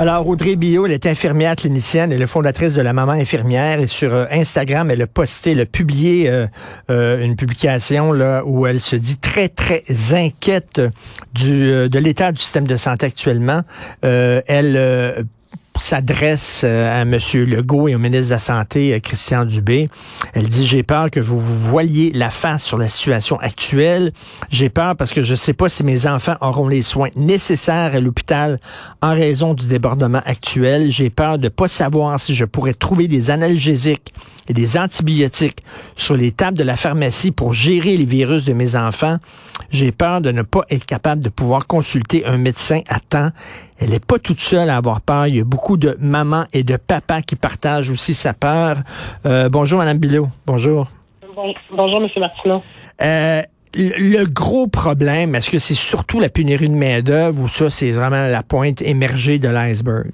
Alors, Audrey Bio, elle est infirmière clinicienne, elle est fondatrice de la Maman Infirmière et sur euh, Instagram, elle a posté, elle a publié euh, euh, une publication là où elle se dit très, très inquiète du, de l'état du système de santé actuellement. elle s'adresse euh, à M. Legault et au ministre de la Santé, euh, Christian Dubé. Elle dit, j'ai peur que vous, vous voiliez la face sur la situation actuelle. J'ai peur parce que je ne sais pas si mes enfants auront les soins nécessaires à l'hôpital en raison du débordement actuel. J'ai peur de ne pas savoir si je pourrais trouver des analgésiques et des antibiotiques sur les tables de la pharmacie pour gérer les virus de mes enfants. J'ai peur de ne pas être capable de pouvoir consulter un médecin à temps. Elle n'est pas toute seule à avoir peur. Il y a beaucoup de mamans et de papas qui partagent aussi sa peur. Euh, bonjour, Madame Bilot. Bonjour. bonjour, M. Martineau. Euh, le gros problème, est-ce que c'est surtout la pénurie de main-d'œuvre ou ça, c'est vraiment la pointe émergée de l'iceberg?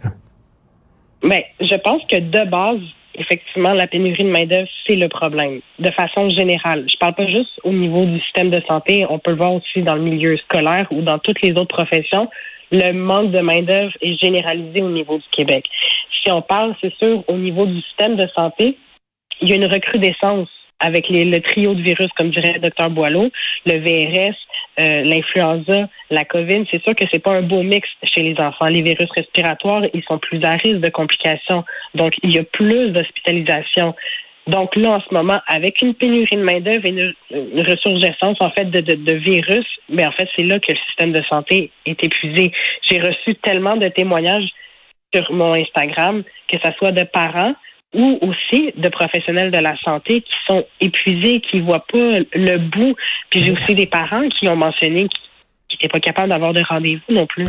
Bien, je pense que de base, effectivement, la pénurie de main-d'œuvre, c'est le problème, de façon générale. Je parle pas juste au niveau du système de santé, on peut le voir aussi dans le milieu scolaire ou dans toutes les autres professions. Le manque de main-d'œuvre est généralisé au niveau du Québec. Si on parle, c'est sûr, au niveau du système de santé, il y a une recrudescence avec le trio de virus, comme dirait le Dr Boileau, le VRS, euh, l'influenza, la COVID, c'est sûr que c'est pas un beau mix chez les enfants. Les virus respiratoires, ils sont plus à risque de complications. Donc, il y a plus d'hospitalisation. Donc là, en ce moment, avec une pénurie de main-d'œuvre et une, ressurgescence en fait de, de, virus, mais ben, en fait, c'est là que le système de santé est épuisé. J'ai reçu tellement de témoignages sur mon Instagram, que ce soit de parents ou aussi de professionnels de la santé qui sont épuisés, qui voient pas le bout. Puis j'ai aussi des parents qui ont mentionné qui n'étaient pas capables d'avoir de rendez-vous non plus.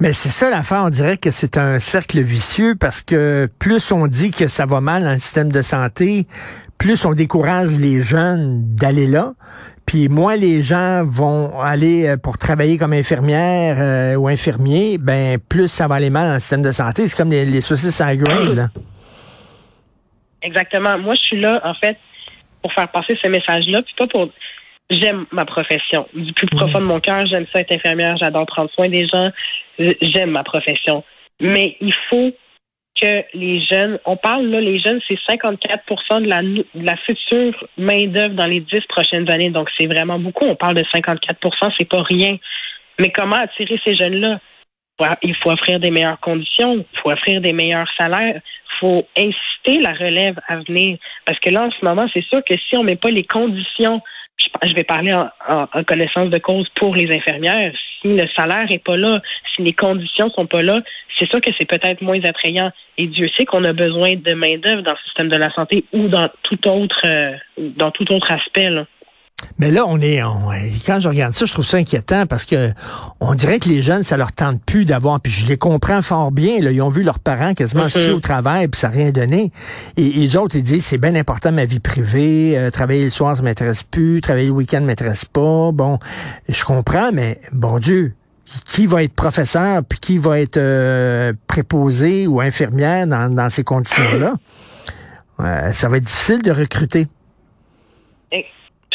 Mais c'est ça l'affaire, on dirait que c'est un cercle vicieux parce que plus on dit que ça va mal dans le système de santé, plus on décourage les jeunes d'aller là, puis moins les gens vont aller euh, pour travailler comme infirmière euh, ou infirmier, ben plus ça va aller mal dans le système de santé. C'est comme les, les saucisses à grade, là. Exactement. Moi, je suis là, en fait, pour faire passer ce message-là, puis pas pour. J'aime ma profession. Du plus profond de mon cœur, j'aime ça être infirmière, j'adore prendre soin des gens, j'aime ma profession. Mais il faut que les jeunes, on parle là, les jeunes, c'est 54% de la, de la future main-d'œuvre dans les dix prochaines années. Donc, c'est vraiment beaucoup. On parle de 54% c'est pas rien. Mais comment attirer ces jeunes-là? Il faut offrir des meilleures conditions, il faut offrir des meilleurs salaires, il faut inciter la relève à venir. Parce que là, en ce moment, c'est sûr que si on met pas les conditions, je, vais parler en, connaissance de cause pour les infirmières, si le salaire est pas là, si les conditions sont pas là, c'est sûr que c'est peut-être moins attrayant. Et Dieu sait qu'on a besoin de main-d'œuvre dans le système de la santé ou dans tout autre, euh, dans tout autre aspect. Là. Mais là, on est, quand je regarde ça, je trouve ça inquiétant parce que on dirait que les jeunes, ça leur tente plus d'avoir. Puis je les comprends fort bien. Là, ils ont vu leurs parents quasiment mm au travail, puis ça n'a rien donné. Et, les autres, ils disent c'est bien important ma vie privée. Euh, travailler le soir, ça m'intéresse plus. Travailler le week-end, m'intéresse pas. Bon, je comprends, mais bon Dieu, qui va être professeur puis qui va être euh, préposé ou infirmière dans, ces conditions-là? ça va être difficile de recruter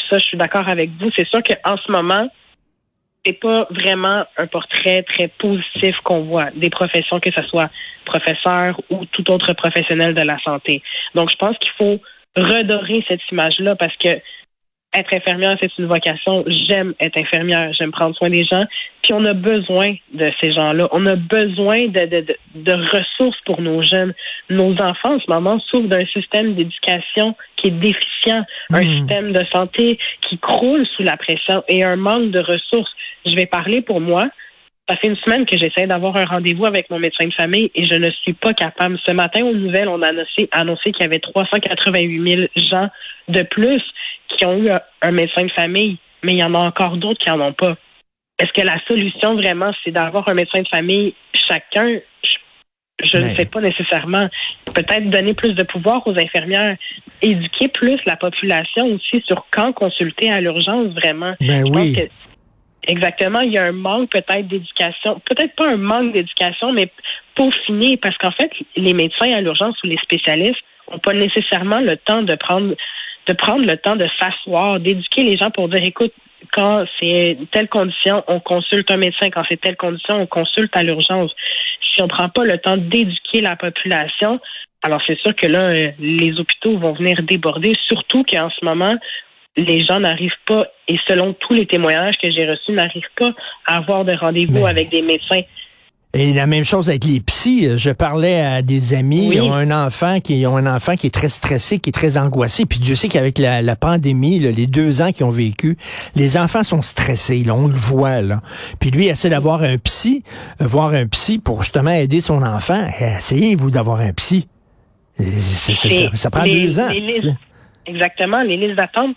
ça, je suis d'accord avec vous. C'est sûr qu'en ce moment, c'est pas vraiment un portrait très positif qu'on voit des professions, que ce soit professeur ou tout autre professionnel de la santé. Donc, je pense qu'il faut redorer cette image-là parce que être infirmière, c'est une vocation. J'aime être infirmière, j'aime prendre soin des gens. Puis on a besoin de ces gens-là. On a besoin de, de, de, ressources pour nos jeunes. Nos enfants, en ce moment, souffrent d'un système d'éducation qui est déficient, un hmm. système de santé qui croule sous la pression et un manque de ressources. Je vais parler pour moi. Ça fait une semaine que j'essaie d'avoir un rendez-vous avec mon médecin de famille et je ne suis pas capable. Ce matin, aux nouvelles, on a annoncé, annoncé qu'il y avait 388 000 gens de plus qui ont eu un médecin de famille, mais il y en a encore d'autres qui n'en ont pas. Est-ce que la solution vraiment, c'est d'avoir un médecin de famille chacun? Je, ne sais pas nécessairement. Peut-être donner plus de pouvoir aux infirmières, éduquer plus la population aussi sur quand consulter à l'urgence vraiment. Ben oui. Exactement. Il y a un manque peut-être d'éducation, peut-être pas un manque d'éducation, mais peaufiner, parce qu'en fait, les médecins à l'urgence ou les spécialistes n'ont pas nécessairement le temps de prendre de prendre le temps de s'asseoir, d'éduquer les gens pour dire écoute, quand c'est telle condition, on consulte un médecin. Quand c'est telle condition, on consulte à l'urgence. Si on ne prend pas le temps d'éduquer la population, alors c'est sûr que là, euh, les hôpitaux vont venir déborder, surtout qu'en ce moment, les gens n'arrivent pas, et selon tous les témoignages que j'ai reçus, n'arrivent pas à avoir de rendez-vous avec des médecins. Et la même chose avec les psys. Je parlais à des amis qui ont un enfant qui ont un enfant qui est très stressé, qui est très angoissé. Puis Dieu sait qu'avec la, pandémie, les deux ans qu'ils ont vécu, les enfants sont stressés. Là, on le voit là. Puis lui il essaie d'avoir un psy, euh, voir un psy pour justement aider son enfant. Essayez-vous d'avoir un psy. Ça, prend deux ans. Exactement. Les listes d'attente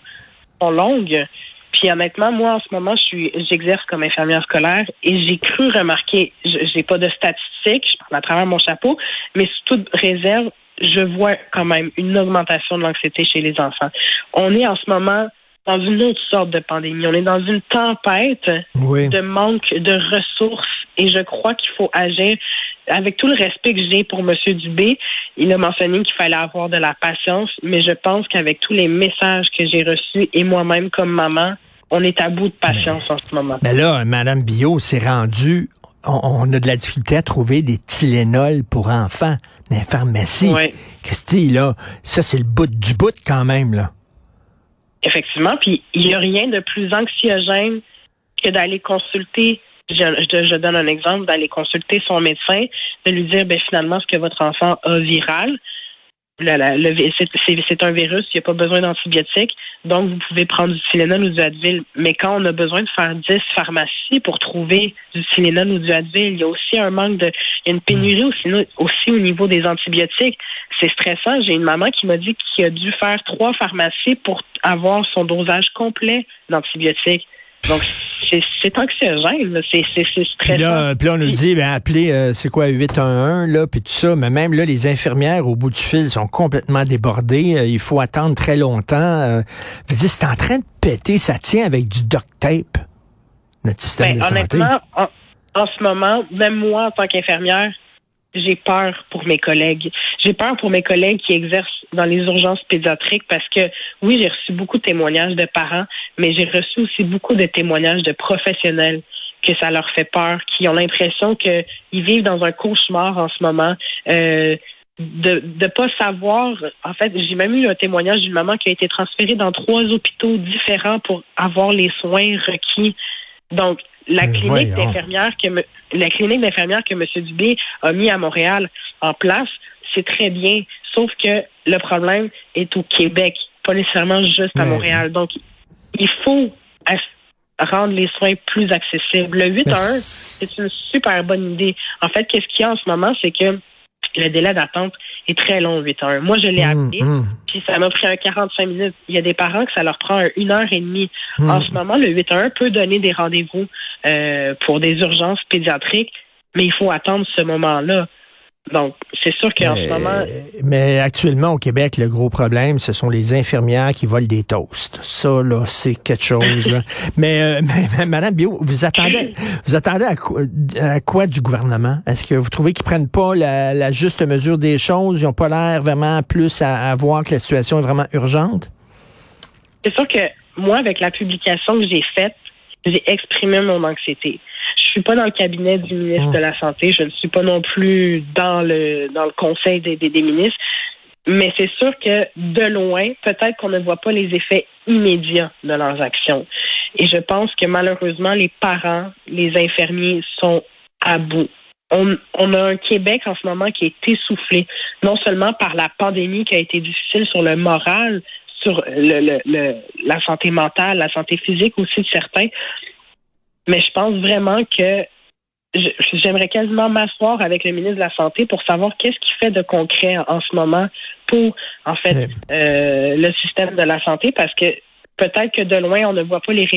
sont longues. Puis honnêtement, moi en ce moment, je suis, j'exerce comme infirmière scolaire et j'ai cru remarquer, j'ai pas de statistiques, je parle à travers mon chapeau, mais sous toute réserve, je vois quand même une augmentation de l'anxiété chez les enfants. On est en ce moment dans une autre sorte de pandémie. On est dans une tempête de manque de ressources et je crois qu'il faut agir avec tout le respect que j'ai pour M. Dubé. Il a mentionné qu'il fallait avoir de la patience, mais je pense qu'avec tous les messages que j'ai reçus et moi-même comme maman, on est à bout de patience en ce moment. Mais là, Mme Bio s'est rendue on, a de la difficulté à trouver des Tylenol pour enfants dans les pharmacies. Christy, là, ça, c'est le bout du bout quand même, là. Effectivement, puis il n'y a rien de plus anxiogène que d'aller consulter je, donne un exemple, d'aller consulter son médecin, de lui dire, ben, finalement, ce que votre enfant a viral, c'est un virus, il n'y a pas besoin d'antibiotiques, donc vous pouvez prendre du Tylenol ou du Advil. Mais quand on a besoin de faire 10 pharmacies pour trouver du Tylenol ou du Advil, il y a aussi un manque de, il y a une pénurie aussi, aussi au niveau des antibiotiques. C'est stressant. J'ai une maman qui m'a dit qu'il a dû faire trois pharmacies pour avoir son dosage complet d'antibiotiques. Donc, c'est anxiogène, c'est stressant. Puis là, puis là, on nous dit, ben, appelez, euh, c'est quoi, 811, là, puis tout ça. Mais même là, les infirmières au bout du fil sont complètement débordées. Euh, il faut attendre très longtemps. Euh, c'est en train de péter. Ça tient avec du duct tape, notre système ben, de santé. Honnêtement, en, en ce moment, même moi, en tant qu'infirmière, j'ai peur pour mes collègues. J'ai peur pour mes collègues qui exercent dans les urgences pédiatriques parce que oui, j'ai reçu beaucoup de témoignages de parents, mais j'ai reçu aussi beaucoup de témoignages de professionnels que ça leur fait peur, qui ont l'impression qu'ils vivent dans un cauchemar en ce moment. Euh, de ne pas savoir. En fait, j'ai même eu un témoignage d'une maman qui a été transférée dans trois hôpitaux différents pour avoir les soins requis. Donc, la clinique d'infirmière que la clinique d'infirmière que M. Dubé a mis à Montréal en place, c'est très bien. Sauf que le problème est au Québec, pas nécessairement juste à Montréal. Donc, il faut rendre les soins plus accessibles. Le 8 à 1, c'est une super bonne idée. En fait, qu'est-ce qu'il y a en ce moment, c'est que le délai d'attente est très long, 8 à 1. Moi, je l'ai mmh, appelé, mmh. puis ça m'a pris un 45 minutes. Il y a des parents que ça leur prend une heure et demie. Mmh. En ce moment, le 8 à 1 peut donner des rendez-vous euh, pour des urgences pédiatriques, mais il faut attendre ce moment-là. Donc, c'est sûr qu'en ce moment. Mais actuellement, au Québec, le gros problème, ce sont les infirmières qui volent des toasts. Ça, là, c'est quelque chose. mais, euh, mais, Madame Bio, vous attendez, vous attendez à quoi, du gouvernement? Est-ce que vous trouvez qu'ils prennent pas la, juste mesure des choses? Ils n'ont pas l'air vraiment plus à, à voir que la situation est vraiment urgente? C'est sûr que moi, avec la publication que j'ai faite, j'ai exprimé mon anxiété. Je suis pas dans le cabinet du ministre de la Santé. Je ne suis pas non plus dans le dans le conseil des, des, ministres. Mais c'est sûr que de loin, peut-être qu'on ne voit pas les effets immédiats de leurs actions. Et je pense que malheureusement, les parents, les infirmiers sont à bout. On, on, a un Québec en ce moment qui est essoufflé, non seulement par la pandémie qui a été difficile sur le moral, sur le, le, la santé mentale, la santé physique aussi de certains, mais je pense vraiment que j'aimerais quasiment m'asseoir avec le ministre de la Santé pour savoir qu'est-ce qu'il fait de concret en ce moment pour, en fait, euh, le système de la santé, parce que peut-être que de loin, on ne voit pas les,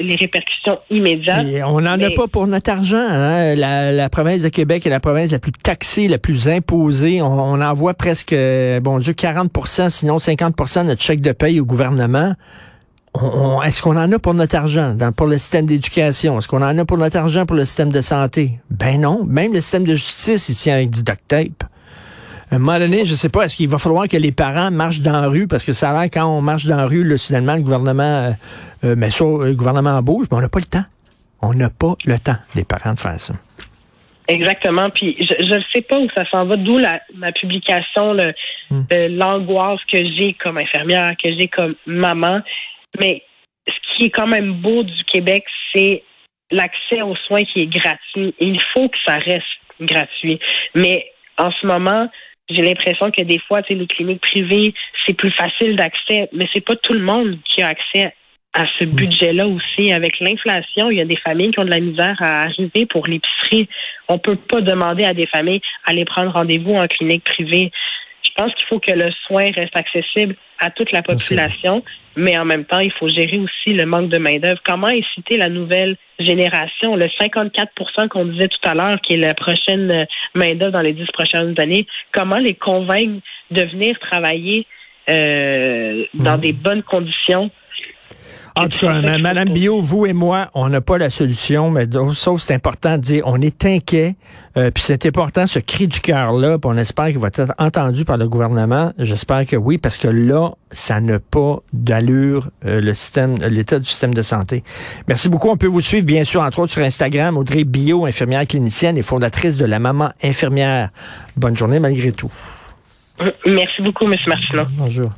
les répercussions immédiates. on n'en a pas pour notre argent. Hein? La, province de Québec est la province la plus taxée, la plus imposée. On, on envoie presque, bon Dieu, 40% sinon 50% de notre chèque de paye au gouvernement. Est-ce qu'on en a pour notre argent dans, pour le système d'éducation? Est-ce qu'on en a pour notre argent pour le système de santé? Ben non. Même le système de justice, il tient avec du duct tape. À un moment donné, je sais pas, est-ce qu'il va falloir que les parents marchent dans la rue? Parce que ça a l'air quand on marche dans la rue, là, finalement, le gouvernement, euh, euh mais ça, le gouvernement bouge, mais on n'a pas le temps. On n'a pas le temps, les parents, de faire ça. Exactement. Puis je ne sais pas où ça s'en va, d'où ma publication, hmm. l'angoisse que j'ai comme infirmière, que j'ai comme maman. Mais ce qui est quand même beau du Québec, c'est l'accès aux soins qui est gratuit. Il faut que ça reste gratuit. Mais en ce moment, j'ai l'impression que des fois, les cliniques privées, c'est plus facile d'accès, mais c'est pas tout le monde qui a accès à ce hmm. budget-là aussi. Avec l'inflation, il y a des familles qui ont de la misère à arriver pour l'épicerie. On peut pas demander à des familles d'aller prendre rendez-vous en clinique privée. Je pense qu'il faut que le soin reste accessible à toute la population, mais en même temps, il faut gérer aussi le manque de main-d'œuvre. Comment inciter la nouvelle génération, le 54% qu'on disait tout à l'heure, qui est la prochaine main-d'œuvre dans les dix prochaines années, comment les convaincre de venir travailler euh, dans mmh. des bonnes conditions en tout cas, Madame Bio, vous et moi, on n'a pas la solution, mais sauf c'est important de dire, on est inquiet, euh, puis c'est important ce cri du cœur-là, puis on espère qu'il va être entendu par le gouvernement. J'espère que oui, parce que là, ça n'a pas d'allure, euh, le système, l'état du système de santé. Merci beaucoup. On peut vous suivre, bien sûr, entre autres sur Instagram, Audrey Bio, infirmière clinicienne et fondatrice de la Maman Infirmière. Bonne journée malgré tout. Merci beaucoup, M. Martineau. Bonjour.